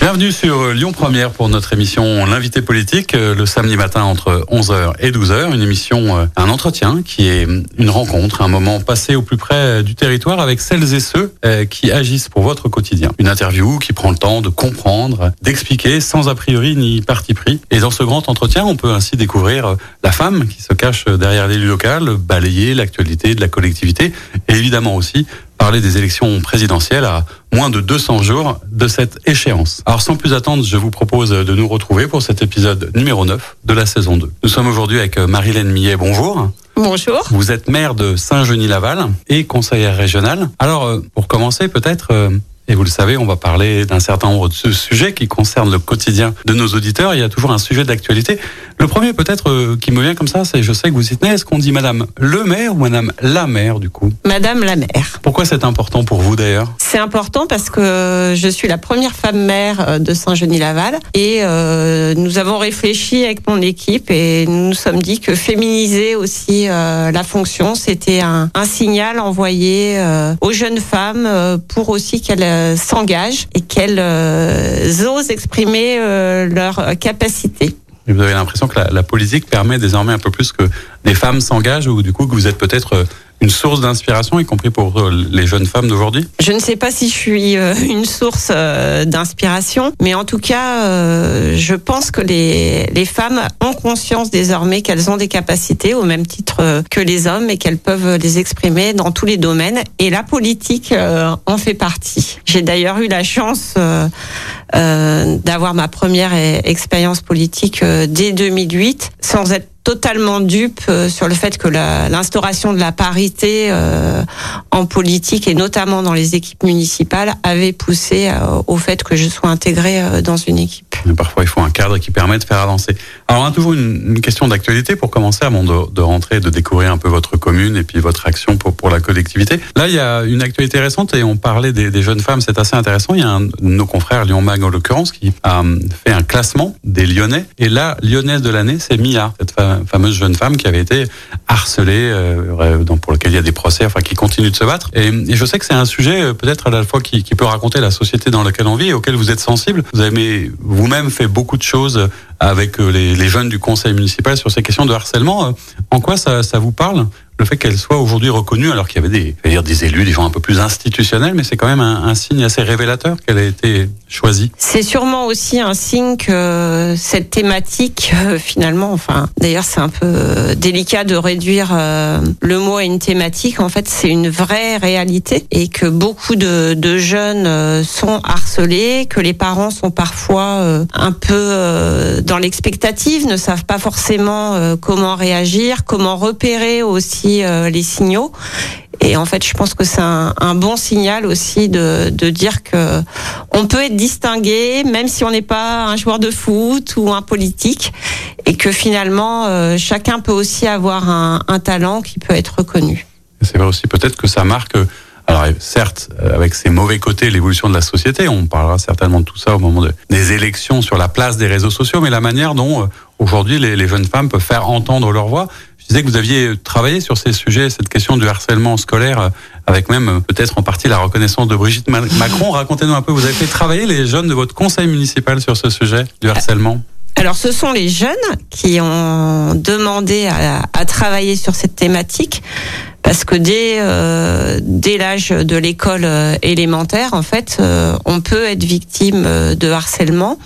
Bienvenue sur Lyon Première pour notre émission L'invité politique euh, le samedi matin entre 11h et 12h. Une émission, euh, un entretien qui est une rencontre, un moment passé au plus près du territoire avec celles et ceux euh, qui agissent pour votre quotidien. Une interview qui prend le temps de comprendre, d'expliquer sans a priori ni parti pris. Et dans ce grand entretien, on peut ainsi découvrir la femme qui se cache derrière l'élu local, balayer l'actualité de la collectivité et évidemment aussi parler des élections présidentielles à moins de 200 jours de cette échéance. Alors sans plus attendre, je vous propose de nous retrouver pour cet épisode numéro 9 de la saison 2. Nous sommes aujourd'hui avec Marilène Millet, bonjour. Bonjour. Vous êtes maire de Saint-Genis-Laval et conseillère régionale. Alors euh, pour commencer peut-être... et vous le savez, on va parler d'un certain nombre de sujets qui concernent le quotidien de nos auditeurs. Il y a toujours un sujet d'actualité. Le premier peut-être euh, qui me vient comme ça, c'est je sais que vous y tenez, est-ce qu'on dit Madame le maire ou Madame la maire du coup? Madame la maire. Pourquoi c'est important pour vous d'ailleurs? C'est important parce que je suis la première femme maire euh, de Saint-Genis-Laval et euh, nous avons réfléchi avec mon équipe et nous nous sommes dit que féminiser aussi euh, la fonction, c'était un, un signal envoyé aux jeunes femmes pour aussi qu'elles s'engagent et qu'elles euh, osent exprimer euh, leurs capacités. Vous avez l'impression que la, la politique permet désormais un peu plus que des femmes s'engagent ou du coup que vous êtes peut-être euh, une source d'inspiration, y compris pour euh, les jeunes femmes d'aujourd'hui? Je ne sais pas si je suis euh, une source euh, d'inspiration, mais en tout cas, je pense que les, les femmes ont conscience désormais qu'elles ont des capacités au même titre que les hommes et qu'elles peuvent les exprimer dans tous les domaines. Et la politique en fait partie. J'ai d'ailleurs eu la chance d'avoir ma première e- expérience politique dès 2008, sans être totalement dupe euh, sur le fait que l'instauration de la parité euh, en politique et notamment dans les équipes municipales avait poussé euh, au fait que je sois intégrée euh, dans une équipe. Parfois, il faut un cadre qui permet de faire avancer. Alors, on a toujours une, une question d'actualité pour commencer avant de, de rentrer et de découvrir un peu votre commune et puis votre action pour, pour la collectivité. Là, il y a une actualité récente et on parlait des, des jeunes femmes, c'est assez intéressant. Il y a un nos confrères, Lyon Mag en l'occurrence, qui a hum, fait un classement des Lyonnais. Et là, Lyonnaise de l'année, c'est Mia, fameuse jeune femme qui avait été harcelée, euh, dans- pour lequel il y a des procès, enfin qui continue de se battre. Et, et je sais que c'est un sujet euh, peut-être à la fois qui, qui peut raconter la société dans laquelle on vit et auquel vous êtes sensible. Vous avez vous-même fait beaucoup de choses avec euh, les, les jeunes du conseil municipal sur ces questions de harcèlement. Euh, En quoi ça, ça vous parle? Le fait qu'elle soit aujourd'hui reconnue, alors qu'il y avait des, dire des élus, des gens un peu plus institutionnels, mais c'est quand même un, signe assez révélateur qu'elle a été choisie. C'est sûrement aussi un signe que cette thématique, euh, finalement, enfin, d'ailleurs, c'est un peu euh, délicat de réduire euh, le mot à une thématique. En fait, c'est une vraie réalité et que beaucoup de, jeunes sont harcelés, que les parents sont parfois un peu dans l'expectative, ne savent pas forcément comment réagir, comment repérer aussi euh, les signaux. Et en fait, je pense que c'est un, bon signal aussi de, de dire que on peut être distingué, même si on n'est pas un joueur de foot ou un politique, et que finalement, euh, chacun peut aussi avoir un, talent qui peut être reconnu. C'est vrai aussi peut-être que ça marque, alors certes, euh, avec ses mauvais côtés, l'évolution de la société, on parlera certainement de tout ça au moment de- des élections sur la place des réseaux sociaux, mais la manière dont aujourd'hui les jeunes femmes peuvent faire entendre leur voix. Je disais que vous aviez travaillé sur ces sujets, cette question du harcèlement scolaire, euh, avec même euh, peut-être en partie la reconnaissance de Brigitte Ma- Macron. Racontez-nous un peu, vous avez fait travailler les jeunes de votre conseil municipal sur ce sujet du harcèlement. Alors, ce sont les jeunes qui ont demandé à travailler sur cette thématique. Parce que dès, euh, dès l'âge de l'école euh, élémentaire, en fait, euh, on peut être victime euh, de harcèlement.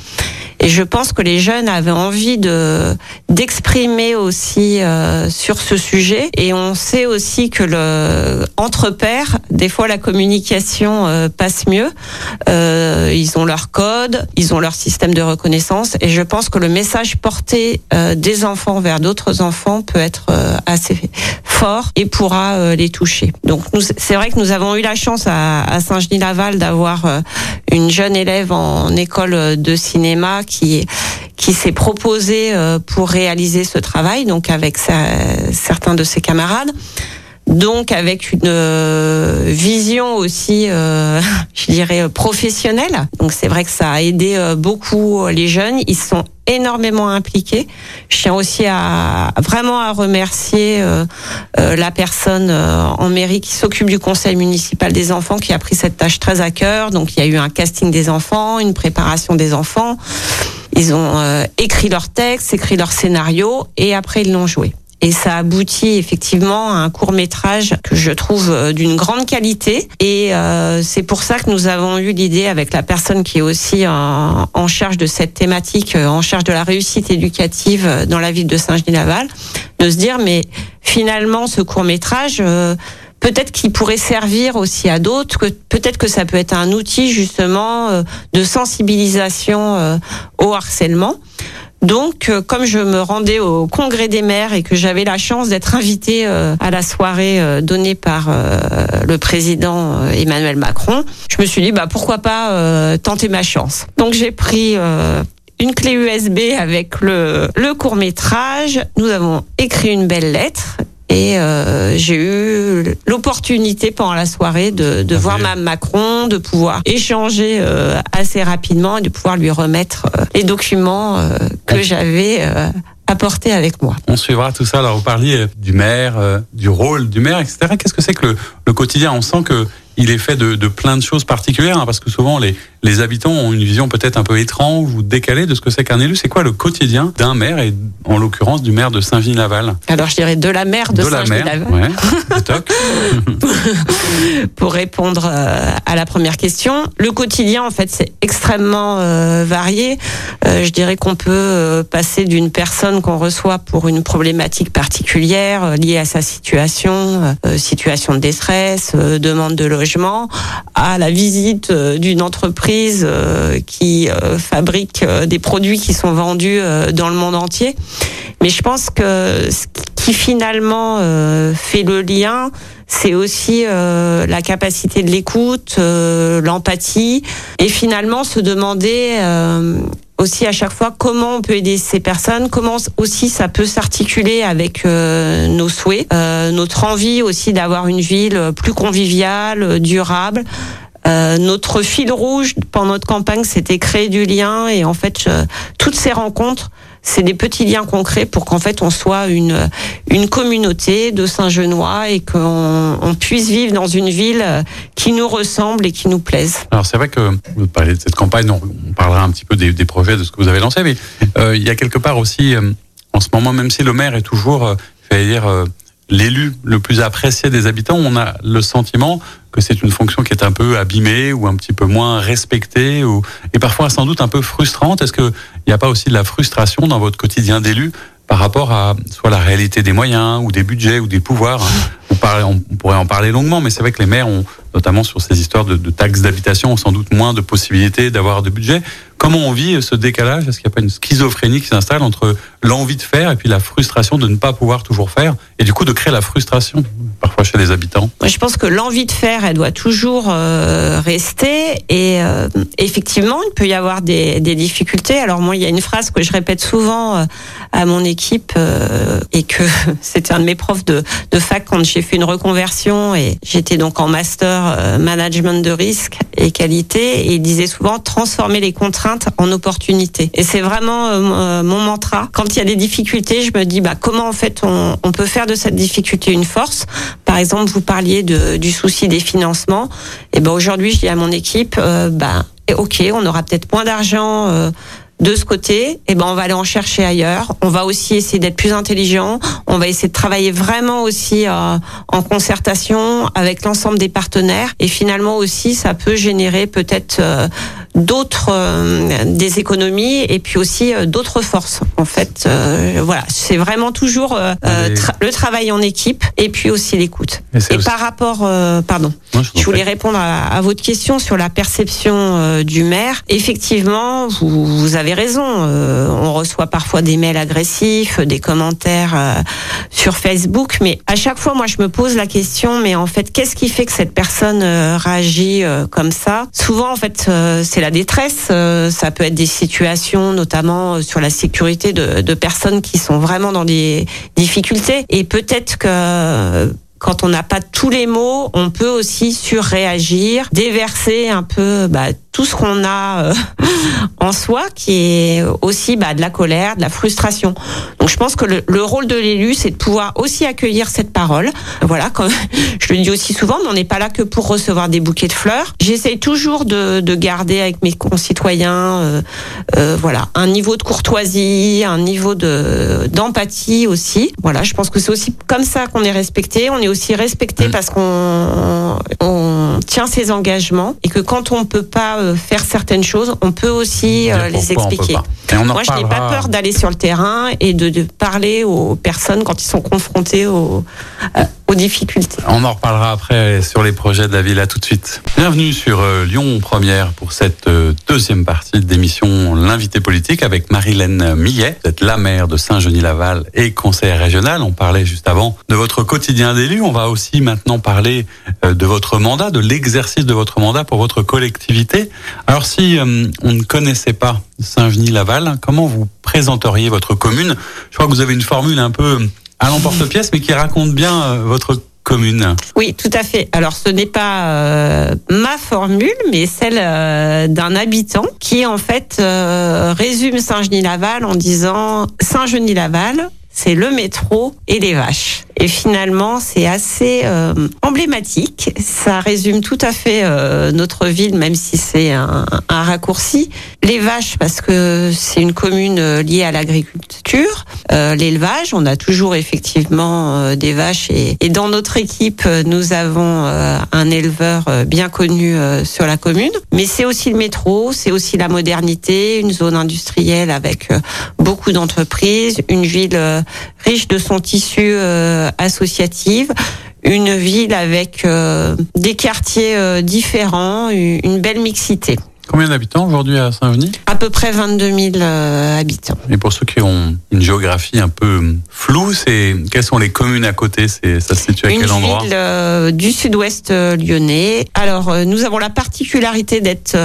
Et je pense que les jeunes avaient envie de d'exprimer aussi euh, sur ce sujet. Et on sait aussi que le entre pairs, des fois la communication euh, passe mieux. Euh, ils ont leur code, ils ont leur système de reconnaissance. Et je pense que le message porté des enfants vers d'autres enfants peut être assez fort et pourra euh, les toucher. Donc c'est vrai que nous avons eu la chance à, Saint-Genis-Laval d'avoir euh, une jeune élève en école de cinéma qui qui s'est proposée euh, pour réaliser ce travail, donc avec certains de ses camarades. donc avec une euh, aussi, euh, je dirais, professionnelle. Donc c'est vrai que ça a aidé euh, beaucoup les jeunes. Ils sont énormément impliqués. Je tiens aussi à vraiment à remercier euh, la personne en mairie qui s'occupe du conseil municipal des enfants qui a pris cette tâche très à cœur. Donc il y a eu un casting des enfants, une préparation des enfants. Ils ont écrit leur texte, écrit leur scénario et après ils l'ont joué. Et ça aboutit effectivement à un court métrage que je trouve euh, d'une grande qualité. Et euh, c'est pour ça que nous avons eu l'idée avec la personne qui est aussi en, charge de cette thématique, euh, en charge de la réussite éducative dans la ville de Saint-Genis-Laval, de se dire mais finalement ce court métrage peut-être qu'il pourrait servir aussi à d'autres, que peut-être que ça peut être un outil justement de sensibilisation au harcèlement. Donc, euh, comme je me rendais au congrès des maires et que j'avais la chance d'être invitée euh, à la soirée euh, donnée par le président Emmanuel Macron, je me suis dit bah pourquoi pas tenter ma chance. Donc j'ai pris une clé USB avec le, le court métrage. Nous avons écrit une belle lettre et euh, j'ai eu l'opportunité pendant la soirée de, de voir Mme Macron, de pouvoir échanger euh, assez rapidement et de pouvoir lui remettre euh, les documents euh, que j'avais apportés avec moi. On suivra tout ça. Alors vous parliez du maire, du rôle du maire, etc. Qu'est-ce que c'est que le, le, quotidien? On sent que il est fait de, de plein de choses particulières, hein, parce que souvent les, les habitants ont une vision peut-être un peu étrange ou décalée de ce que c'est qu'un élu. C'est quoi le quotidien d'un maire, et en l'occurrence du maire de Saint-Gilles-Laval Alors je dirais de la maire de, de Saint-Gilles-Laval. Ouais, Pour répondre euh, à la première question, le quotidien en fait c'est extrêmement euh, varié. Euh, je dirais qu'on peut euh, passer d'une personne qu'on reçoit pour une problématique particulière liée à sa situation, situation de détresse, demande de logement à la visite d'une entreprise euh, qui euh, fabrique des produits qui sont vendus dans le monde entier. Mais je pense que ce qui finalement fait le lien, c'est aussi la capacité de l'écoute, l'empathie, et finalement se demander aussi à chaque fois comment on peut aider ces personnes, comment aussi ça peut s'articuler avec euh, nos souhaits, euh, notre envie aussi d'avoir une ville plus conviviale, durable. Euh, notre fil rouge pendant notre campagne, c'était créer du lien et en fait toutes ces rencontres c'est des petits liens concrets pour qu'en fait on soit une une communauté de Saint-Genois et qu'on on puisse vivre dans une ville qui nous ressemble et qui nous plaise. Alors c'est vrai que vous parlez de cette campagne, on, parlera un petit peu des, des, projets de ce que vous avez lancé, mais euh, il y a quelque part aussi euh, en ce moment, même si le maire est toujours, euh, dire euh, l'élu le plus apprécié des habitants, on a le sentiment que c'est une fonction qui est un peu abîmée ou un petit peu moins respectée ou, et parfois sans doute un peu frustrante. Est-ce qu'il n'y a pas aussi de la frustration dans votre quotidien d'élu par rapport à soit la réalité des moyens ou des budgets ou des pouvoirs? On, on pourrait en parler longuement, mais c'est vrai que les maires ont, notamment sur ces histoires de, taxes d'habitation, ont sans doute moins de possibilités d'avoir de budget. Comment on vit ce décalage? Est-ce qu'il n'y a pas une schizophrénie qui s'installe entre l'envie de faire et puis la frustration de ne pas pouvoir toujours faire et du coup de créer la frustration parfois chez les habitants? Moi, je pense que l'envie de faire, elle doit toujours euh, rester et euh, effectivement, il peut y avoir des, difficultés. Alors moi, il y a une phrase que je répète souvent euh, à mon équipe euh, et que c'était un de mes profs de fac quand j'ai fait une reconversion et j'étais donc en master euh, management de risque et qualité et il disait souvent transformer les contraintes en opportunités. Et c'est vraiment euh, mon mantra. Quand il y a des difficultés, je me dis bah comment en fait on, peut faire de cette difficulté une force? Par exemple, vous parliez du souci des financements. Et ben aujourd'hui, je dis à mon équipe, euh, bah ok, on aura peut-être moins d'argent. Euh, de ce côté, eh ben on va aller en chercher ailleurs. On va aussi essayer d'être plus intelligent. On va essayer de travailler vraiment aussi euh, en concertation avec l'ensemble des partenaires. Et finalement aussi, ça peut générer peut-être euh, d'autres euh, des économies et puis aussi euh, d'autres forces. En fait, euh, voilà, c'est vraiment toujours tra le travail en équipe et puis aussi l'écoute. Et, et par rapport, pardon, Moi, je, je, voulais répondre à, à, votre question sur la perception du maire. Effectivement, vous, vous avez raison. on reçoit parfois des mails agressifs, des commentaires sur Facebook, mais à chaque fois, moi, je me pose la question, mais en fait, qu'est-ce qui fait que cette personne réagit comme ça? Souvent, en fait, c'est la détresse. Euh, ça peut être des situations, notamment euh, sur la sécurité de personnes qui sont vraiment dans des difficultés. Et peut-être que quand on n'a pas tous les mots, on peut aussi surréagir, déverser un peu bah, tout ce qu'on a euh, en soi, qui est aussi bah, de la colère, de la frustration. Donc je pense que le, le rôle de l'élu, c'est de pouvoir aussi accueillir cette parole. Voilà, comme je le dis aussi souvent, mais on n'est pas là que pour recevoir des bouquets de fleurs. J'essaye toujours de, de, garder avec mes concitoyens, euh, euh, voilà, un niveau de courtoisie, un niveau de d'empathie aussi. Voilà, je pense que c'est aussi comme ça qu'on est respecté. Aussi respecté mmh. parce qu'on on tient ses engagements et que quand on peut pas euh, faire certaines choses, on peut aussi euh, les expliquer. Moi, je n'ai pas peur d'aller sur le terrain et de, de, parler aux personnes quand ils sont confrontés aux, euh, aux difficultés. On en reparlera après sur les projets de la ville. À tout de suite. Bienvenue sur Lyon Première pour cette deuxième partie d'émission L'invité politique avec Marilène Millet. Vous êtes la maire de Saint-Genis-Laval et conseillère régionale. On parlait juste avant de votre quotidien d'élu. On va aussi maintenant parler de votre mandat, de l'exercice de votre mandat pour votre collectivité. Alors si euh, on ne connaissait pas Saint-Genis-Laval, comment vous présenteriez votre commune? Je crois que vous avez une formule un peu à l'emporte-pièce, mais qui raconte bien euh, votre commune. Oui, tout à fait. Alors ce n'est pas euh, ma formule, mais celle d'un habitant qui en fait résume Saint-Genis-Laval en disant Saint-Genis-Laval, c'est le métro et les vaches. Et finalement, c'est assez euh, emblématique. Ça résume tout à fait euh, notre ville, même si c'est un, un, raccourci. Les vaches, parce que c'est une commune euh, liée à l'agriculture, euh, l'élevage. On a toujours effectivement euh, des vaches. Et, et, dans notre équipe, nous avons un éleveur bien connu sur la commune. Mais c'est aussi le métro, c'est aussi la modernité, une zone industrielle avec beaucoup d'entreprises, une ville riche de son tissu associative, une ville avec euh, des quartiers euh, différents, une belle mixité. Combien d'habitants aujourd'hui à Saint-Genis À peu près 22 000 euh, habitants. Et pour ceux qui ont une géographie un peu floue, c'est quelles sont les communes à côté? C'est ça se situe à une quel endroit? Une ville du sud-ouest lyonnais. Alors nous avons la particularité d'être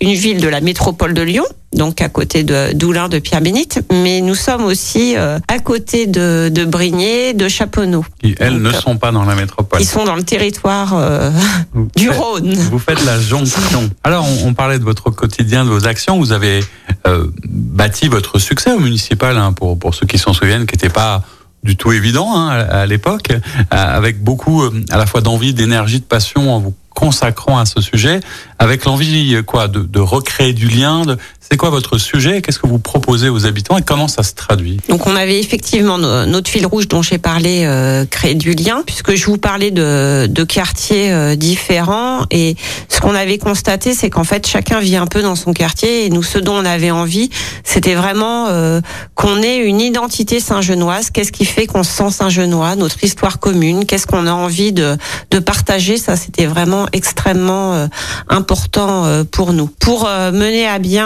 une ville de la métropole de Lyon donc à côté de d'Oulin de Pierre Bénite, mais nous sommes aussi euh, à côté de, de Brigné, de Chaponneau. Qui, elles donc, ne sont pas dans la métropole. Ils sont dans le territoire euh, du faites, Rhône. Vous faites la jonction. Alors, on, on, parlait de votre quotidien, de vos actions. Vous avez euh, bâti votre succès au municipal, hein, pour, pour ceux qui s'en souviennent, qui n'était pas du tout évident hein, à, à l'époque, avec beaucoup à la fois d'envie, d'énergie, de passion en vous consacrant à ce sujet, avec l'envie quoi de, recréer du lien. C'est quoi votre sujet Qu'est-ce que vous proposez aux habitants et comment ça se traduit? Donc on avait effectivement notre fil rouge dont j'ai parlé, euh, créer du lien, puisque je vous parlais de, quartiers euh, différents et ce qu'on avait constaté, c'est qu'en fait chacun vit un peu dans son quartier et nous ce dont on avait envie, c'était vraiment euh, qu'on ait une identité saint-genoise. Qu'est-ce qui fait qu'on se sent saint-genois? Notre histoire commune. Qu'est-ce qu'on a envie de partager? Ça, c'était vraiment extrêmement euh, important euh, pour nous. Pour euh, mener à bien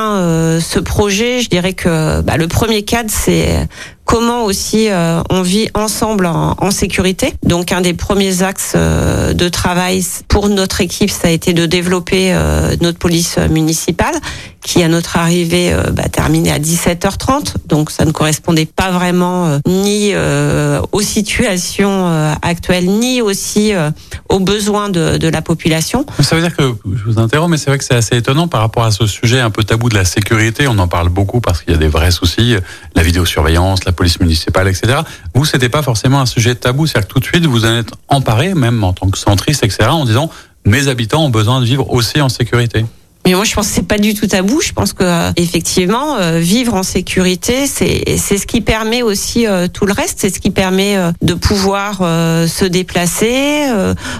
ce projet, je dirais que bah, le premier cadre, c'est comment aussi euh, on vit ensemble en, sécurité. Donc un des premiers axes euh, de travail pour notre équipe, ça a été de développer euh, notre police municipale qui à notre arrivée bah, terminait à 17h30. Donc ça ne correspondait pas vraiment ni aux situations actuelles, ni aussi aux besoins de, de, la population. Ça veut dire que, je vous interromps, mais c'est vrai que c'est assez étonnant par rapport à ce sujet un peu tabou de la sécurité. On en parle beaucoup parce qu'il y a des vrais soucis, la vidéosurveillance, la police municipale, etc. Vous, c'était pas forcément un sujet tabou, c'est-à-dire que tout de suite, vous en êtes emparé, même en tant que centriste, etc., en disant mes habitants ont besoin de vivre aussi en sécurité. Mais moi, je pense que c'est pas du tout tabou. Je pense que euh, effectivement, euh, vivre en sécurité, c'est c'est ce qui permet aussi euh, tout le reste. C'est ce qui permet de pouvoir se déplacer,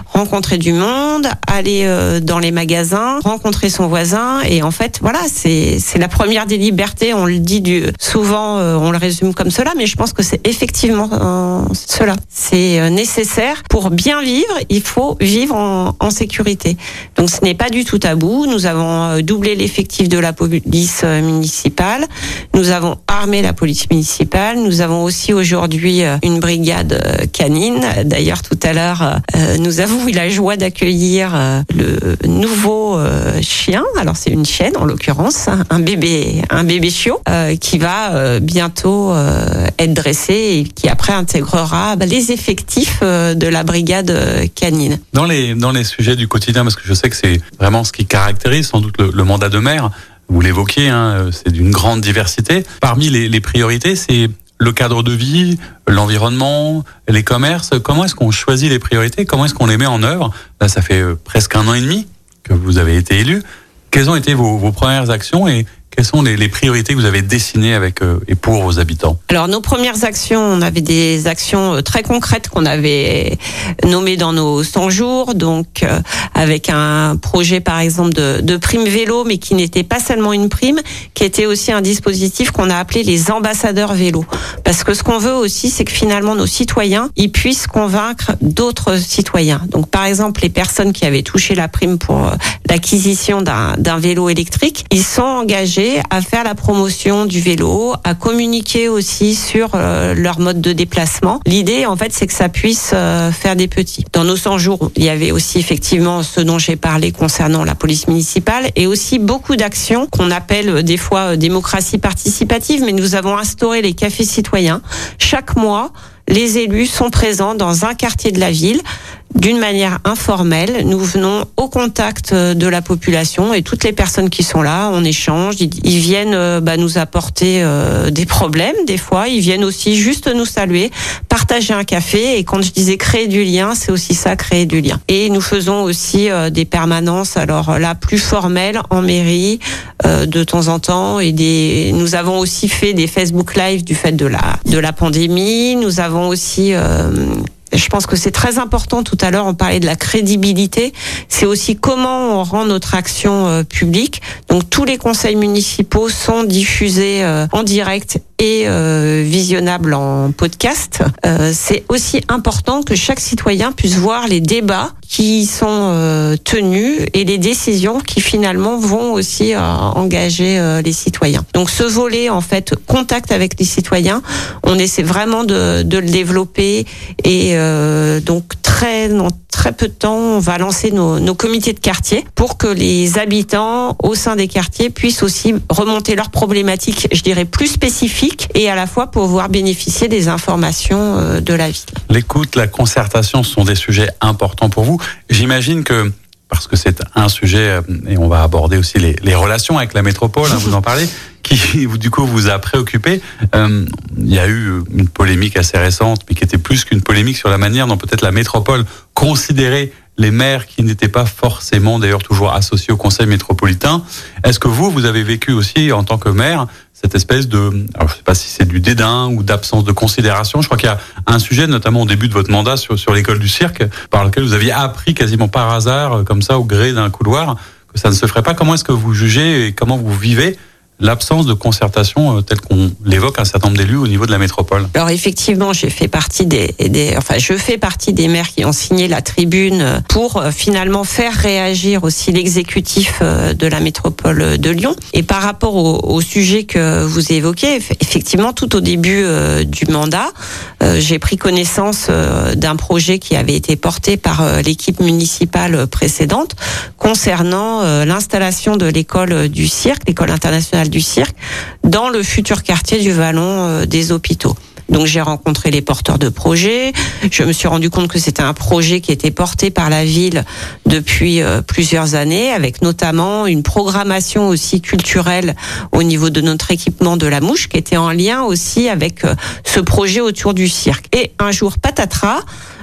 rencontrer du monde, aller dans les magasins, rencontrer son voisin. Et en fait, voilà, c'est c'est la première des libertés. On le dit du souvent, on le résume comme cela, mais je pense que c'est effectivement cela. C'est nécessaire pour bien vivre. Il faut vivre en, en sécurité. Donc, ce n'est pas du tout tabou. Nous avons avons doublé l'effectif de la police municipale. Nous avons armé la police municipale. Nous avons aussi aujourd'hui une brigade canine. D'ailleurs, tout à l'heure, nous avons eu la joie d'accueillir le nouveau chien. Alors, c'est une chienne en l'occurrence, un bébé, un bébé chiot qui va bientôt être dressé et qui après intégrera bah, les effectifs de la brigade canine. Dans les dans les sujets du quotidien, parce que je sais que c'est vraiment ce qui caractérise sans doute le, mandat de maire. Vous l'évoquiez, hein, c'est d'une grande diversité. Parmi les, les priorités, c'est le cadre de vie, l'environnement, les commerces. Comment est-ce qu'on choisit les priorités? Comment est-ce qu'on les met en œuvre? Là, ça fait euh, presque un an et demi que vous avez été élu. Quelles ont été vos, vos premières actions et quelles sont les, les, priorités que vous avez dessinées avec euh, et pour vos habitants Alors nos premières actions, on avait des actions euh, très concrètes qu'on avait nommées dans nos 100 jours, donc euh, avec un projet par exemple de, de prime vélo, mais qui n'était pas seulement une prime, qui était aussi un dispositif qu'on a appelé les ambassadeurs vélo. Parce que ce qu'on veut aussi, c'est que finalement nos citoyens, ils puissent convaincre d'autres citoyens. Donc par exemple les personnes qui avaient touché la prime pour l'acquisition d'un vélo électrique, ils sont engagés à faire la promotion du vélo, à communiquer aussi sur euh, leur mode de déplacement. L'idée, en fait, c'est que ça puisse euh, faire des petits. Dans nos 100 jours, il y avait aussi effectivement ce dont j'ai parlé concernant la police municipale et aussi beaucoup d'actions qu'on appelle euh, des fois démocratie participative, mais nous avons instauré les cafés citoyens. Chaque mois, les élus sont présents dans un quartier de la ville d'une manière informelle. Nous venons au contact euh, de la population et toutes les personnes qui sont là, on échange. Ils viennent euh, bah, nous apporter euh, des problèmes des fois. Ils viennent aussi juste nous saluer, partager un café. Et quand je disais créer du lien, c'est aussi ça, créer du lien. Et nous faisons aussi des permanences, alors là plus formelles en mairie de temps en temps. Et des, nous avons aussi fait des Facebook Live du fait de la de la pandémie. Nous avons aussi je pense que c'est très important. Tout à l'heure, on parlait de la crédibilité. C'est aussi comment on rend notre action euh, publique. Donc, tous les conseils municipaux sont diffusés euh, en direct et euh, visionnable en podcast. Euh, c'est aussi important que chaque citoyen puisse voir les débats qui sont euh, tenus et les décisions qui finalement vont aussi euh, engager euh, les citoyens. Donc ce volet en fait contact avec les citoyens, on essaie vraiment de, de le développer et donc très dans très peu de temps, on va lancer nos, nos, comités de quartier pour que les habitants au sein des quartiers puissent aussi remonter leurs problématiques, je dirais plus spécifiques, et à la fois pouvoir bénéficier des informations euh, de la ville. L'écoute, la concertation sont des sujets importants pour vous. J'imagine que parce que c'est un sujet, euh, et on va aborder aussi les, les relations avec la métropole, hein, vous en parlez, qui du coup vous a préoccupé. Euh, il y a eu une polémique assez récente, mais qui était plus qu'une polémique sur la manière dont peut-être la métropole considérait les maires qui n'étaient pas forcément d'ailleurs toujours associés au conseil métropolitain. Est-ce que vous, vous avez vécu aussi en tant que maire cette espèce de, alors je sais pas si c'est du dédain ou d'absence de considération. Je crois qu'il y a un sujet, notamment au début de votre mandat, sur, sur l'école du cirque, par lequel vous aviez appris quasiment par hasard, comme ça, au gré d'un couloir, que ça ne se ferait pas. Comment est-ce que vous jugez et comment vous vivez l'absence de concertation euh, telle qu'on l'évoque un certain nombre d'élus au niveau de la métropole Alors effectivement, j'ai fait partie des, enfin je fais partie des maires qui ont signé la tribune pour euh, finalement faire réagir aussi l'exécutif euh, de la métropole de Lyon. Et par rapport au sujet que vous évoquez, effectivement, tout au début du mandat, j'ai pris connaissance d'un projet qui avait été porté par l'équipe municipale précédente concernant l'installation de l'école du cirque, l'école internationale du cirque dans le futur quartier du Vallon euh, des hôpitaux. Donc j'ai rencontré les porteurs de projets. Je me suis rendu compte que c'était un projet qui était porté par la ville depuis euh, plusieurs années, avec notamment une programmation aussi culturelle au niveau de notre équipement de la mouche, qui était en lien aussi avec euh, ce projet autour du cirque. Et un jour, patatras,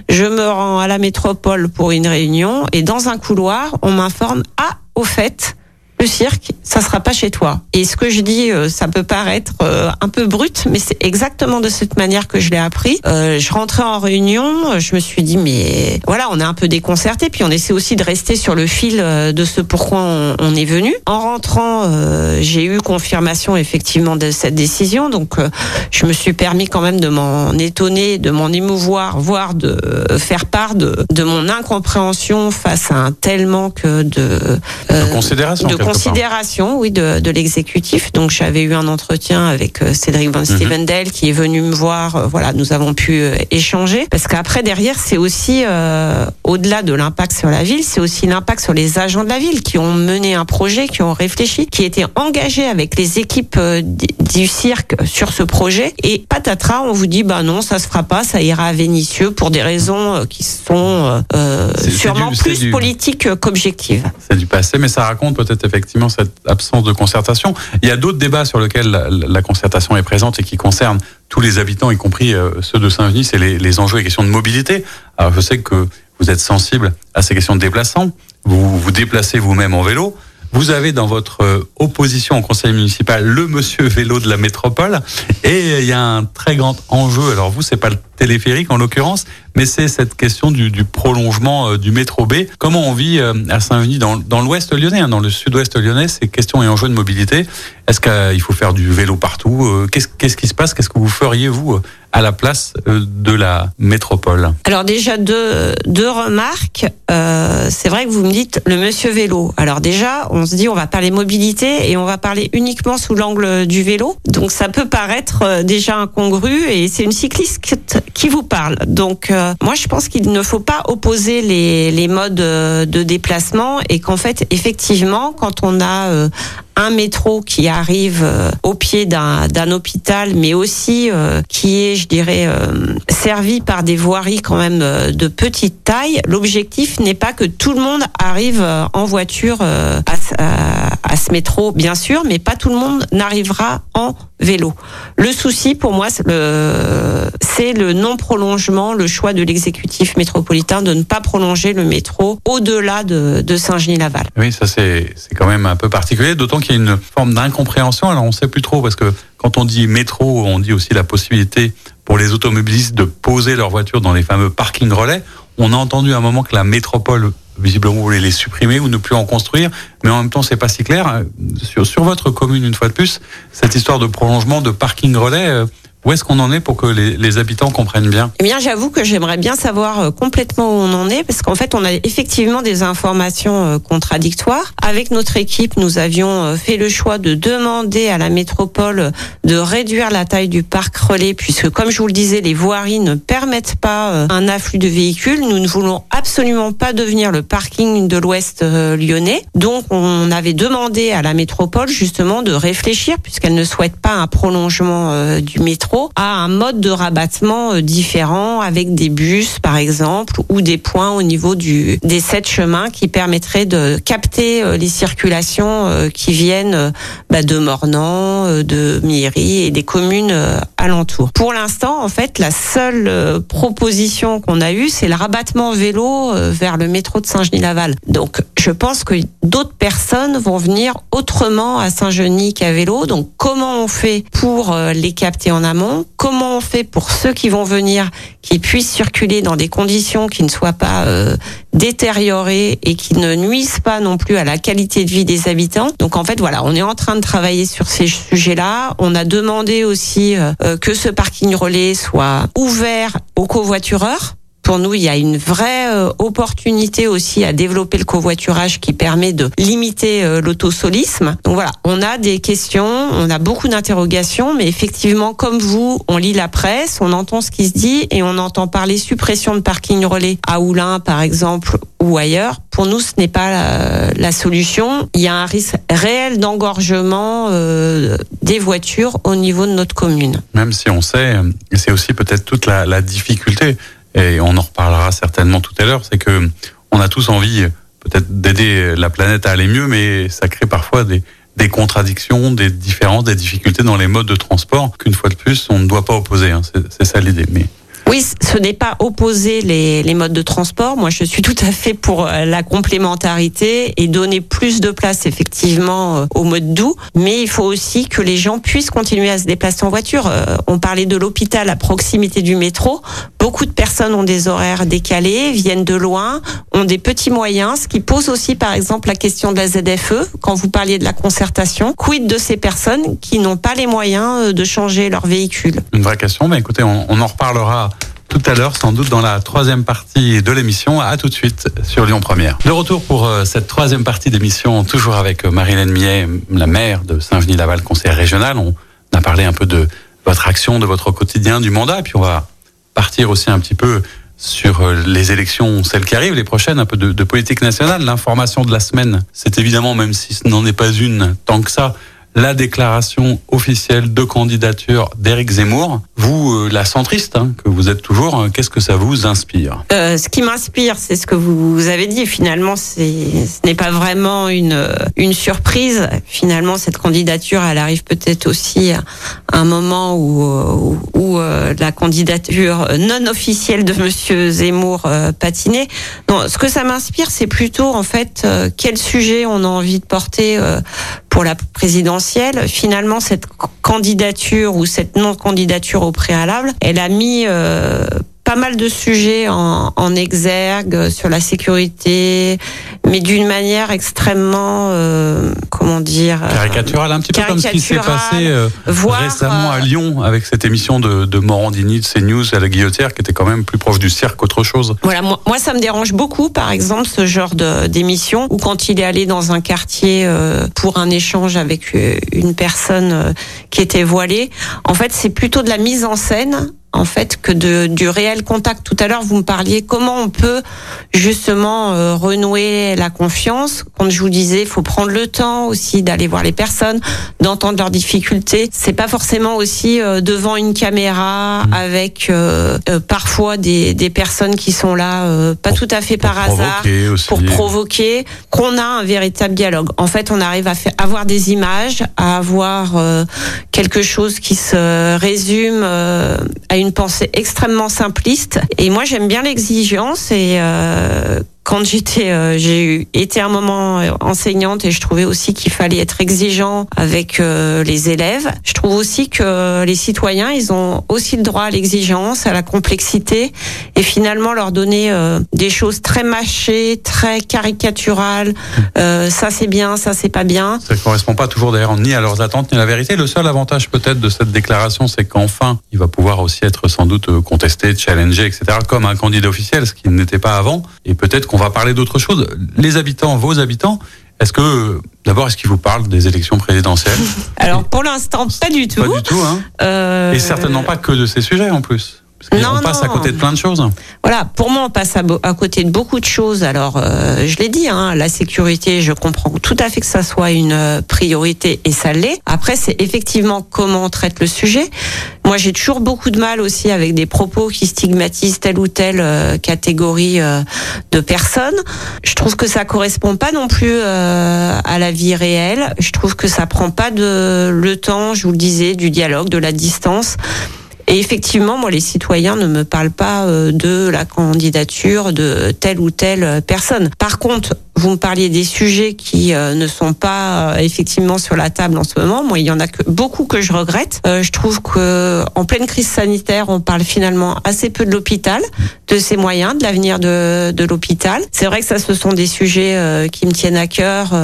je me rends à la métropole pour une réunion et dans un couloir, on m'informe ah au fait le cirque, ça sera pas chez toi. Et ce que je dis, euh, ça peut paraître euh, un peu brut, mais c'est exactement de cette manière que je l'ai appris. Euh, je rentrais en réunion, je me suis dit, mais voilà, on est un peu déconcerté, puis on essaie aussi de rester sur le fil de ce pourquoi on, est venu. En rentrant, j'ai eu confirmation effectivement de cette décision, donc je me suis permis quand même de m'en étonner, de m'en émouvoir, voire de faire part de, de mon incompréhension face à un tel manque de, de considération. De considération, oui, de, de l'exécutif. Donc j'avais eu un entretien avec euh, Cédric Van mhm. Stevendel qui est venu me voir. Euh, voilà, nous avons pu euh, échanger parce qu'après derrière, c'est aussi euh, au-delà de l'impact sur la ville, c'est aussi l'impact sur les agents de la ville qui ont mené un projet, qui ont réfléchi, qui étaient engagés avec les équipes du cirque sur ce projet. Et patatras, on vous dit bah non, ça se fera pas, ça ira à Vénitieux pour des raisons qui sont euh, sûrement plus politiques qu'objectives. C'est du passé, mais ça raconte peut-être effectivement cette absence de concertation. Il y a d'autres débats sur lesquels la, concertation est présente et qui concernent tous les habitants, y compris euh, ceux de Saint-Denis, c'est les, les, enjeux et questions de mobilité. Alors je sais que vous êtes sensible à ces questions de déplacement. Vous vous déplacez vous-même en vélo. Vous avez dans votre euh, opposition au conseil municipal le monsieur vélo de la métropole et il y a un très grand enjeu. Alors vous, c'est pas le téléphérique en l'occurrence, mais c'est cette question du, prolongement euh, du métro B. Comment on vit euh, à Saint-Denis dans, dans l'ouest lyonnais, hein, dans le sud-ouest lyonnais, ces questions et enjeux de mobilité? Est-ce qu'il faut faire du vélo partout? Qu'est-ce qui se passe? Qu'est-ce que vous feriez vous à la place de la métropole Alors déjà deux deux remarques. Euh, c'est vrai que vous me dites le monsieur vélo. Alors déjà, on se dit on va parler mobilité et on va parler uniquement sous l'angle du vélo. Donc ça peut paraître déjà incongru et c'est une cycliste qui vous parle. Donc euh, moi je pense qu'il ne faut pas opposer les, les modes euh, de déplacement et qu'en fait effectivement quand on a euh, un métro qui arrive au pied d'un hôpital, mais aussi qui est, je dirais, servi par des voiries quand même de petite taille. L'objectif n'est pas que tout le monde arrive en voiture à, ce métro, bien sûr, mais pas tout le monde n'arrivera en vélo. Le souci pour moi, c'est le, le non-prolongement, le choix de l'exécutif métropolitain de ne pas prolonger le métro au-delà de, de Saint-Genis-Laval. Oui, ça c'est quand même un peu particulier, d'autant qu'il y a une forme d'incompréhension. Alors on ne sait plus trop parce que quand on dit métro, on dit aussi la possibilité pour les automobilistes de poser leur voiture dans les fameux parkings relais. On a entendu à un moment que la métropole visiblement voulez les supprimer ou ne plus en construire, mais en même temps c'est pas si clair. Sur, sur votre commune une fois de plus, cette histoire de prolongement de parking relais, euh, où est-ce qu'on en est pour que les, habitants comprennent bien? Eh bien, j'avoue que j'aimerais bien savoir euh, complètement où on en est, parce qu'en fait, on a effectivement des informations euh, contradictoires. Avec notre équipe, nous avions euh, fait le choix de demander à la métropole de réduire la taille du parc relais, puisque, comme je vous le disais, les voiries ne permettent pas un afflux de véhicules. Nous ne voulons absolument pas devenir le parking de l'Ouest lyonnais. Donc, on avait demandé à la métropole justement de réfléchir, puisqu'elle ne souhaite pas un prolongement du métro à un mode de rabattement euh, différent avec des bus par exemple ou des points au niveau du des sept chemins qui permettraient de capter euh, les circulations euh, qui viennent bah, de Mornan, de Miry et des communes alentours. Pour l'instant, en fait, la seule proposition qu'on a eue, c'est le rabattement vélo vers le métro de Saint-Genis-Laval. Donc, je pense que d'autres personnes vont venir autrement à Saint-Genis qu'à vélo. Donc, comment on fait pour les capter en amont comment on fait pour ceux qui vont venir, qui puissent circuler dans des conditions qui ne soient pas euh, détériorées et qui ne nuisent pas non plus à la qualité de vie des habitants? Donc en fait, voilà, on est en train de travailler sur ces sujets-là. On a demandé aussi euh, euh, que ce parking relais soit ouvert aux covoitureurs pour nous, il y a une vraie euh, opportunité aussi à développer le covoiturage qui permet de limiter euh, l'autosolisme. Donc voilà, on a des questions, on a beaucoup d'interrogations, mais effectivement, comme vous, on lit la presse, on entend ce qui se dit et on entend parler suppression de parking relais à Oulin, par exemple, ou ailleurs. Pour nous, ce n'est pas la, solution. Il y a un risque réel d'engorgement euh, des voitures au niveau de notre commune. Même si on sait, c'est aussi peut-être toute la, la difficulté et on en reparlera certainement tout à l'heure, c'est que on a tous envie peut-être d'aider la planète à aller mieux, mais ça crée parfois des, des contradictions, des différences, des difficultés dans les modes de transport qu'une fois de plus, on ne doit pas opposer. Hein. C'est ça l'idée. Mais oui, ce n'est pas opposer les, les, modes de transport. Moi, je suis tout à fait pour euh, la complémentarité et donner plus de place effectivement euh, au mode doux. Mais il faut aussi que les gens puissent continuer à se déplacer en voiture. Euh, on parlait de l'hôpital à proximité du métro. Beaucoup de personnes ont des horaires décalés, viennent de loin, ont des petits moyens, ce qui pose aussi par exemple la question de la ZFE. Quand vous parliez de la concertation, quid de ces personnes qui n'ont pas les moyens de changer leur véhicule? Une vraie question, mais écoutez, on, on en reparlera tout à l'heure, sans doute dans la troisième partie de l'émission. À tout de suite sur Lyon Première. De retour pour euh, cette troisième partie d'émission, toujours avec Marilène Millet, la maire de Saint-Genis-Laval, conseillère régionale. On a parlé un peu de votre action, de votre quotidien, du mandat, et puis on va partir aussi un petit peu sur euh, les élections, celles qui arrivent, les prochaines, un peu de politique nationale. L'information de la semaine, c'est évidemment, même si ce n'en est pas une tant que ça, la déclaration officielle de candidature d'Éric Zemmour. Vous, euh, la centriste hein, que vous êtes toujours, hein, qu'est-ce que ça vous inspire? Euh, Ce qui m'inspire, c'est ce que vous avez dit. Finalement, ce n'est pas vraiment une euh, une surprise. Finalement, cette candidature, elle arrive peut-être aussi à un moment où où, où la candidature non officielle de Monsieur Zemmour patinait. Non, ce que ça m'inspire, c'est plutôt en fait quel sujet on a envie de porter pour la présidentielle. Finalement, cette candidature ou cette non-candidature au préalable, elle a mis euh, pas mal de sujets en, en, exergue sur la sécurité, mais d'une manière extrêmement, euh, comment dire, euh, caricaturale, un petit peu comme ce qui s'est passé euh, récemment à Lyon avec cette émission de, de Morandini de CNews à la Guillotière, qui était quand même plus proche du cirque qu'autre chose. Voilà, moi, moi, ça me dérange beaucoup, par exemple, ce genre d'émission où quand il est allé dans un quartier pour un échange avec une personne qui était voilée, en fait, c'est plutôt de la mise en scène en fait que de, du réel contact. Tout à l'heure, vous me parliez comment on peut justement euh, renouer la confiance. Quand je vous disais, il faut prendre le temps aussi d'aller voir les personnes, d'entendre leurs difficultés. C'est pas forcément aussi euh, devant une caméra mmh. avec euh, parfois des, des personnes qui sont là pas tout à fait par hasard pour provoquer qu'on a un véritable dialogue. En fait, on arrive à faire avoir des images, à avoir quelque chose qui se résume à une une pensée extrêmement simpliste. Et moi, j'aime bien l'exigence et euh, quand j'étais, euh, j'ai été un moment euh, enseignante et je trouvais aussi qu'il fallait être exigeant avec euh, les élèves. Je trouve aussi que les citoyens, ils ont aussi le droit à l'exigence, à la complexité et finalement leur donner des choses très mâchées, très caricaturales. ça c'est bien, ça c'est pas bien. Ça correspond pas toujours d'ailleurs ni à leurs attentes ni à la vérité. Le seul avantage peut-être de cette déclaration, c'est qu'enfin, il va pouvoir aussi être sans doute contesté, challengé, etc. comme un candidat officiel, ce qui n'était pas avant. Et peut-être on va parler d'autre chose. Les habitants, vos habitants, est-ce que d'abord est-ce qu'ils vous parlent des élections présidentielles Alors pour l'instant pas du tout. Pas du tout, hein. Euh, Et certainement pas que de ces sujets en plus. Parce on passe à côté de plein de choses. Voilà, pour moi, on passe à, côté de beaucoup de choses. Alors, euh, je l'ai dit, hein, la sécurité, je comprends tout à fait que ça soit une euh, priorité et ça l'est. Après, c'est effectivement comment on traite le sujet. Moi, j'ai toujours beaucoup de mal aussi avec des propos qui stigmatisent telle ou telle euh, catégorie de personnes. Je trouve que ça correspond pas non plus à la vie réelle. Je trouve que ça prend pas de le temps, je vous le disais, du dialogue, de la distance. Et effectivement, moi, les citoyens ne me parlent pas euh, de la candidature de telle ou telle personne. Par contre, vous me parliez des sujets qui euh, ne sont pas euh, effectivement sur la table en ce moment. Moi, il y en a que, beaucoup que je regrette. je trouve que en pleine crise sanitaire, on parle finalement assez peu de l'hôpital, de ses moyens, de l'avenir de, de l'hôpital. C'est vrai que ça, ce sont des sujets qui me tiennent à cœur,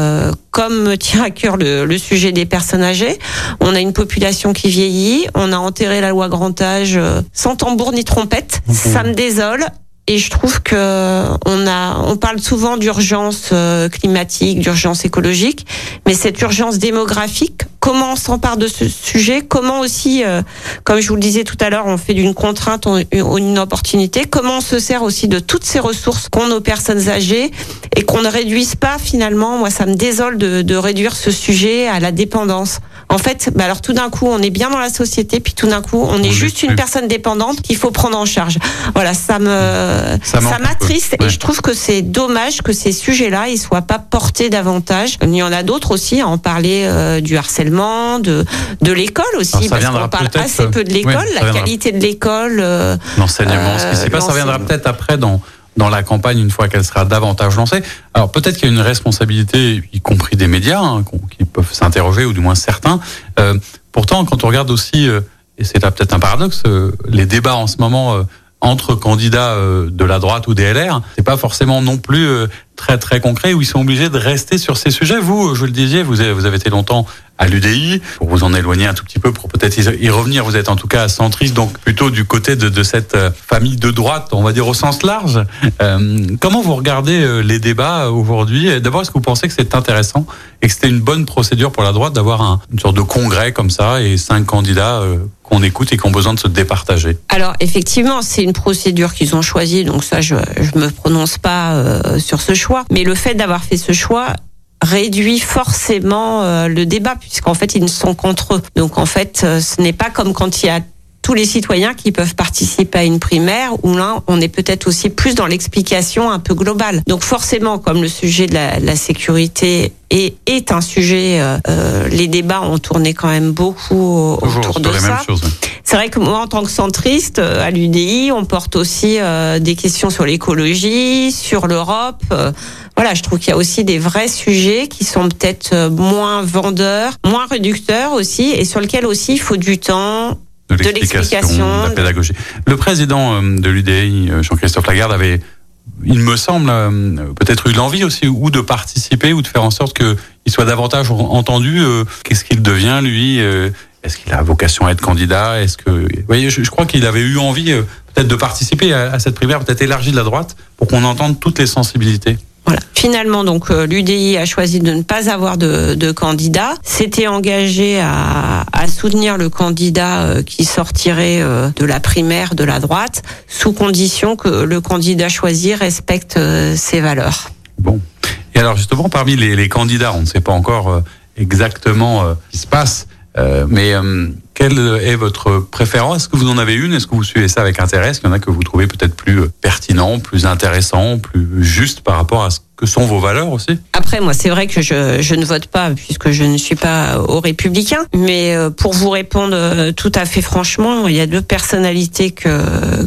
comme me tient à cœur le, le, sujet des personnes âgées. On a une population qui vieillit. On a enterré la loi grand euh, sans tambour ni trompette. Ça me désole. Et je trouve que on a, on parle souvent d'urgence euh, climatique, d'urgence écologique, mais cette urgence démographique, comment on s'empare de ce sujet, comment aussi, euh, comme je vous le disais tout à l'heure, on fait d'une contrainte une opportunité, comment on se sert aussi de toutes ces ressources qu'ont nos personnes âgées et qu'on ne réduise pas finalement, moi ça me désole de, de réduire ce sujet à la dépendance. En fait, bah alors tout d'un coup, on est bien dans la société, puis tout d'un coup, on, est juste une personne dépendante qu'il faut prendre en charge. Voilà, ça me ça m'attriste et je trouve que c'est dommage que ces sujets-là ils soient pas portés davantage. Il y en a d'autres aussi à en parler euh, du harcèlement, de de l'école aussi parce qu'on parle assez peu de l'école, la qualité de l'école, euh, l'enseignement, ce qui s'est passé, ça viendra peut-être après dans dans la campagne une fois qu'elle sera davantage lancée. Alors peut-être qu'il y a une responsabilité, y compris des médias, hein, qui peuvent s'interroger, ou du moins certains. Euh, pourtant, quand on regarde aussi, euh, et c'est là peut-être un paradoxe, euh, les débats en ce moment entre candidats de la droite ou des LR, c'est pas forcément non plus très très concret où ils sont obligés de rester sur ces sujets. Vous, je le disais, vous avez été longtemps à l'UDI. Pour vous en éloigner un tout petit peu, pour peut-être y revenir, vous êtes en tout cas centriste, donc plutôt du côté de, de cette euh, famille de droite, on va dire au sens large. Euh, comment vous regardez euh, les débats aujourd'hui? D'abord, est-ce que vous pensez que c'est intéressant et que c'était une bonne procédure pour la droite d'avoir un, une sorte de congrès comme ça et cinq candidats qu'on écoute et qui ont besoin de se départager? Alors effectivement, c'est une procédure qu'ils ont choisie, donc ça je je me prononce pas euh, sur ce choix, mais le fait d'avoir fait ce choix réduit forcément euh, le débat puisqu'en fait ils ne sont contre eux. Donc en fait, euh, ce n'est pas comme quand il y a tous les citoyens qui peuvent participer à une primaire, où là, on est peut-être aussi plus dans l'explication un peu globale. Donc forcément, comme le sujet de la, la sécurité est, est, un sujet, euh, euh les débats ont tourné quand même beaucoup Toujours autour de ça. C'est vrai que moi, en tant que centriste, euh, à l'UDI, on porte aussi euh, des questions sur l'écologie, sur l'Europe. Euh, voilà, je trouve qu'il y a aussi des vrais sujets qui sont peut-être moins vendeurs, moins réducteurs aussi, et sur lesquels aussi il faut du temps, de l'explication, de, la pédagogie. Le président euh, de l'UDI, euh, Jean-Christophe Lagarde, avait, il me semble, euh, peut-être eu l'envie aussi, ou de participer, ou de faire en sorte qu'il soit davantage entendu. Qu'est-ce qu'il devient, lui Est-ce qu'il a vocation à être candidat Est-ce que, vous voyez, je, crois qu'il avait eu envie peut-être de participer à, à cette primaire, peut-être élargie de la droite, pour qu'on entende toutes les sensibilités. Voilà. Finalement, donc euh, l'UDI a choisi de ne pas avoir de, candidat. S'était engagé à, soutenir le candidat euh, qui sortirait euh, de la primaire de la droite, sous condition que le candidat choisi respecte ses valeurs. Bon. Et alors justement, parmi les, les candidats, on ne sait pas encore exactement ce qui se passe. Mais quelle est votre préférence? Est-ce que vous en avez une? Est-ce que vous suivez ça avec intérêt? Est-ce qu'il y en a que vous trouvez peut-être plus pertinent, plus intéressant, plus juste par rapport à ce que sont vos valeurs aussi? Après, moi, c'est vrai que je, je, ne vote pas puisque je ne suis pas aux Républicains. Mais euh, pour vous répondre euh, tout à fait franchement, il y a deux personnalités que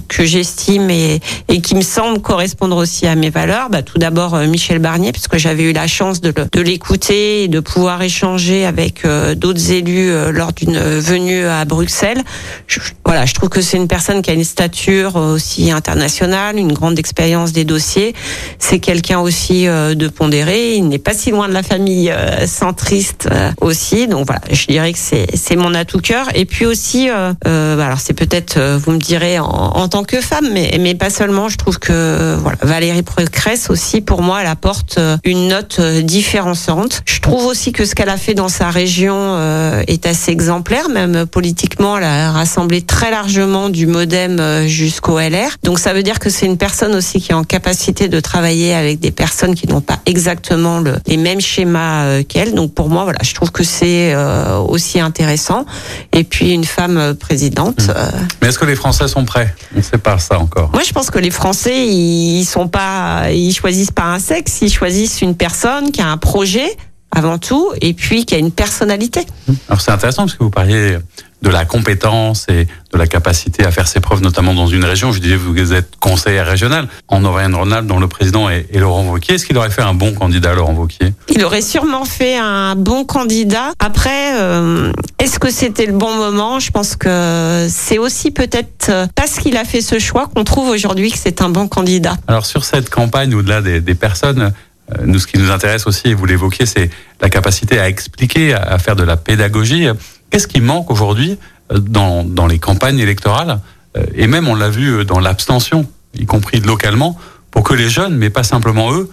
que j'estime et, et qui me semblent correspondre aussi à mes valeurs. Bah, tout d'abord euh, Michel Barnier, puisque j'avais eu la chance de, de l'écouter et de pouvoir échanger avec d'autres élus lors d'une venue à Bruxelles. Je, voilà, je trouve que c'est une personne qui a une stature aussi internationale, une grande expérience des dossiers. C'est quelqu'un aussi euh, de pondérer. Il n'est pas si loin de la famille euh, centriste euh, aussi. Donc voilà, je dirais que c'est mon atout cœur. Et puis aussi, bah, alors c'est peut-être, vous me direz en, tant que femme, mais mais pas seulement. Je trouve que Valérie Pécresse aussi, pour moi, elle apporte une note différenciante. Je trouve aussi que ce qu'elle a fait dans sa région est assez exemplaire, même politiquement. Elle a rassemblé très largement du MoDem jusqu'au LR. Donc ça veut dire que c'est une personne aussi qui est en capacité de travailler avec des personnes qui n'ont pas exactement le, les mêmes schémas euh, qu'elle. Donc pour moi, voilà, je trouve que c'est euh, aussi intéressant. Et puis une femme euh, présidente. Mmh. Mais est-ce que les Français sont prêts? On ne sait pas ça encore. Moi, je pense que les Français, ils sont pas, ils choisissent pas un sexe, ils choisissent une personne qui a un projet avant tout, et puis qui a une personnalité. Alors c'est intéressant parce que vous parliez de la compétence et de la capacité à faire ses preuves, notamment dans une région. Je disais, vous êtes conseiller régional en Auvergne-Rhône-Alpes, dont le président est, est Laurent Wauquiez. Est-ce qu'il aurait fait un bon candidat, Laurent Wauquiez? Il aurait sûrement fait un bon candidat. Après, euh, est-ce que c'était le bon moment? Je pense que c'est aussi peut-être euh, parce qu'il a fait ce choix qu'on trouve aujourd'hui que c'est un bon candidat. Alors sur cette campagne, au-delà des, des personnes, nous, ce qui nous intéresse aussi, et vous l'évoquiez, c'est la capacité à expliquer, à faire de la pédagogie. Qu'est-ce qui manque aujourd'hui euh, dans, dans les campagnes électorales euh, Et même, on l'a vu euh, dans l'abstention, y compris localement, pour que les jeunes, mais pas simplement eux,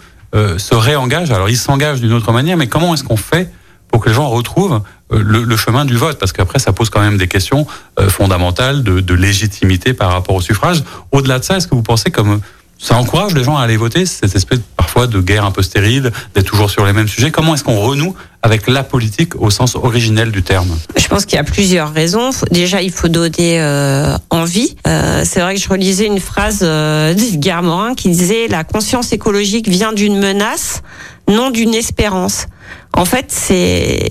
se réengagent. Alors, ils s'engagent d'une autre manière, mais comment est-ce qu'on fait pour que les gens retrouvent le, le chemin du vote? Parce qu'après, ça pose quand même des questions fondamentales de, de légitimité par rapport au suffrage. Au-delà de ça, est-ce que vous pensez comme ça encourage les gens à aller voter, cette espèce parfois de guerre un peu stérile, d'être toujours sur les mêmes sujets. Comment est-ce qu'on renoue avec la politique au sens originel du terme? Je pense qu'il y a plusieurs raisons. Déjà, il faut donner euh, envie. Euh, c'est vrai que je relisais une phrase euh, d'Edgar Morin qui disait la conscience écologique vient d'une menace, non d'une espérance. En fait, c'est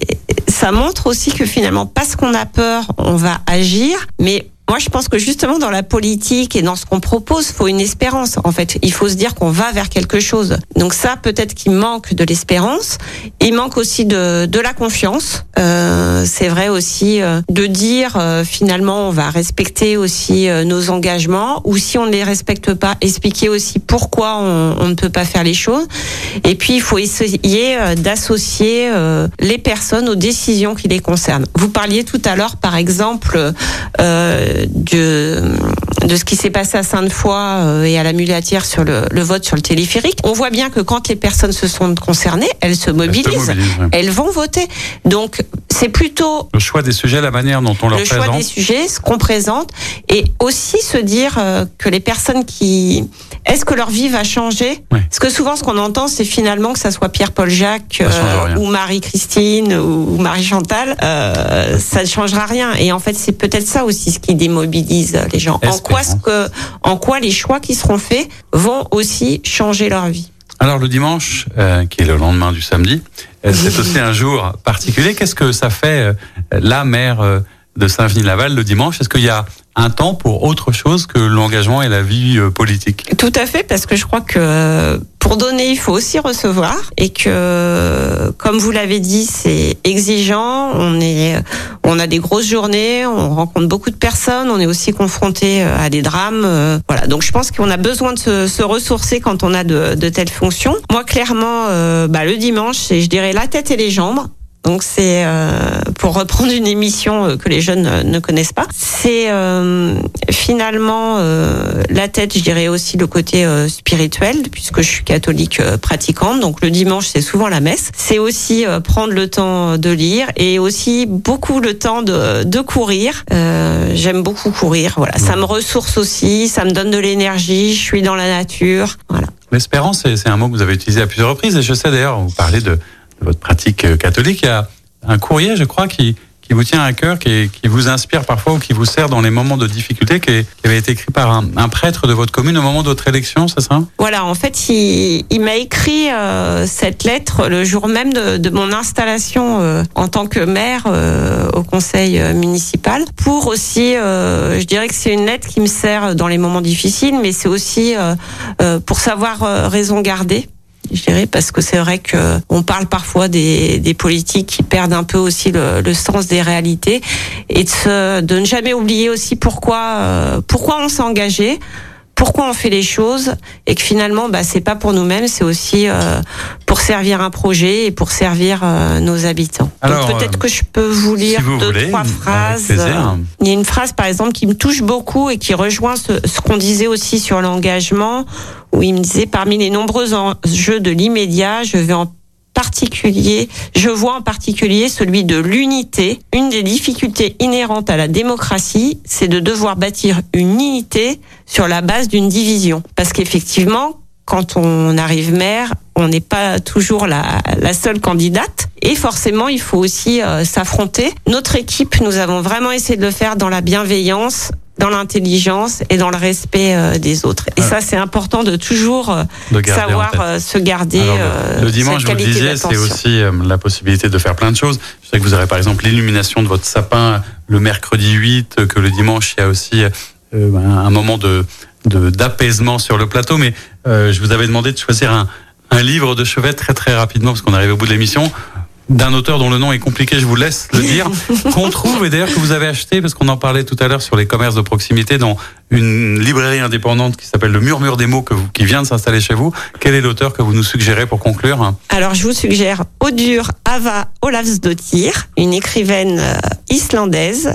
ça montre aussi que finalement, parce qu'on a peur, on va agir, mais Moi, je pense que justement dans la politique et dans ce qu'on propose, faut une espérance. En fait, il faut se dire qu'on va vers quelque chose. Donc ça, peut-être qu'il manque de l'espérance. Il manque aussi de, de la confiance. Euh, c'est vrai aussi euh, de dire euh, finalement on va respecter aussi euh, nos engagements ou si on ne les respecte pas, expliquer aussi pourquoi on, on ne peut pas faire les choses. Et puis il faut essayer euh, d'associer euh, les personnes aux décisions qui les concernent. Vous parliez tout à l'heure, par exemple, euh, de, de ce qui s'est passé à Sainte-Foy euh, et à la Mulatière sur le, le vote sur le téléphérique. On voit bien que quand les personnes se sont concernées, elles se mobilisent, elles vont voter. Donc c'est plutôt Le choix des sujets, la manière dont on leur le choix des sujets, ce qu'on présente, et aussi se dire euh, que les personnes qui, est-ce que leur vie va changer? Parce que souvent, ce qu'on entend, c'est finalement que ça soit Pierre-Paul Jacques rien. ou Marie-Christine ou Marie-Chantal, euh, ça ne changera rien. Et en fait, c'est peut-être ça aussi ce qui démobilise les gens. En quoi, ce que, en quoi les choix qui seront faits vont aussi changer leur vie. Alors le dimanche, euh, qui est le lendemain du samedi, euh, c'est aussi un jour particulier. Qu'est-ce que ça fait, euh, la mère euh, de Saint-Genis-Laval, le dimanche? Est-ce qu'il y a un temps pour autre chose que l'engagement et la vie euh, politique Tout à fait, parce que je crois que pour donner, il faut aussi recevoir, et que, comme vous l'avez dit, c'est exigeant. On est, on a des grosses journées, on rencontre beaucoup de personnes, on est aussi confronté à des drames. euh, Voilà, donc je pense qu'on a besoin de se, se ressourcer quand on a de, de telles fonctions. Moi, clairement, euh, bah, le dimanche, c'est, je dirais, la tête et les jambes. Donc c'est euh, pour reprendre une émission euh, que les jeunes euh, ne connaissent pas. C'est finalement la tête, je dirais aussi le côté spirituel, puisque je suis catholique pratiquante. Donc le dimanche c'est souvent la messe. C'est aussi prendre le temps de lire et aussi beaucoup le temps de, courir. J'aime beaucoup courir. Voilà, ça me ressource aussi, ça me donne de l'énergie. Je suis dans la nature. L'espérance, c'est un mot que vous avez utilisé à plusieurs reprises. Et je sais d'ailleurs, vous parlez de votre pratique euh, catholique. Il y a un courrier, je crois, qui, qui vous tient à cœur, qui, qui vous inspire parfois ou qui vous sert dans les moments de difficulté, qui, avait été écrit par un, prêtre de votre commune au moment de votre élection, c'est ça? Voilà, en fait, il, il m'a écrit euh, cette lettre le jour même de, de mon installation euh, en tant que maire euh, au conseil euh, municipal. Pour aussi, euh, je dirais que c'est une lettre qui me sert dans les moments difficiles, mais c'est aussi pour savoir raison garder. Je dirais parce que c'est vrai que on parle parfois des, des politiques qui perdent un peu aussi le, le sens des réalités et de, se, de ne jamais oublier aussi pourquoi euh, pourquoi on s'est engagé pourquoi on fait les choses et que finalement bah c'est pas pour nous-mêmes c'est aussi euh, pour servir un projet et pour servir euh, nos habitants. Alors, Donc peut-être euh, que je peux vous lire si vous deux voulez, trois phrases. Il y a une phrase par exemple qui me touche beaucoup et qui rejoint ce, ce qu'on disait aussi sur l'engagement où il me disait parmi les nombreux enjeux de l'immédiat, je vais en particulier, je vois en particulier celui de l'unité. Une des difficultés inhérentes à la démocratie, c'est de devoir bâtir une unité sur la base d'une division. Parce qu'effectivement, quand on arrive maire, on n'est pas toujours la, la seule candidate. Et forcément, il faut aussi euh, s'affronter. Notre équipe, nous avons vraiment essayé de le faire dans la bienveillance, dans l'intelligence et dans le respect euh, des autres. Et ça, c'est important de toujours euh, De savoir euh, se garder Alors, le- le dimanche, cette vous le disiez, c'est aussi la possibilité de faire plein de choses. Je sais que vous aurez par exemple l'illumination de votre sapin le mercredi 8, euh, que le dimanche, il y a aussi un moment de d'apaisement sur le plateau. Mais je vous avais demandé de choisir un, un livre de chevet très très rapidement, parce qu'on arrive au bout de l'émission d'un auteur dont le nom est compliqué, je vous laisse le dire, qu'on trouve et d'ailleurs que vous avez acheté, parce qu'on en parlait tout à l'heure sur les commerces de proximité, dans une librairie indépendante qui s'appelle Le Murmure des mots, que vous- qui vient de s'installer chez vous. Quel est l'auteur que vous nous suggérez pour conclure Alors, je vous suggère Odur Ava Olavsdottir, une écrivaine euh, islandaise.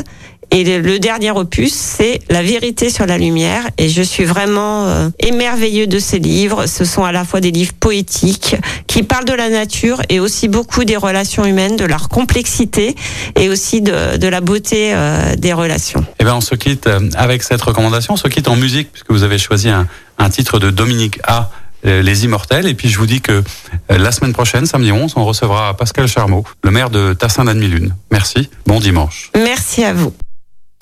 Et le, le dernier opus, c'est La vérité sur la lumière. Et je suis vraiment euh, émerveilleux de ces livres. Ce sont à la fois des livres poétiques qui parlent de la nature et aussi beaucoup des relations humaines, de leur complexité et aussi de, de la beauté euh, des relations. Eh bien, on se quitte euh, avec cette recommandation. On se quitte en musique, puisque vous avez choisi un, un titre de Dominique A. euh, Les Immortels. Et puis je vous dis que euh, la semaine prochaine, samedi 11, on recevra Pascal Charmeau, le maire de Tassin d'Admi-Lune. Merci. Bon dimanche. Merci à vous.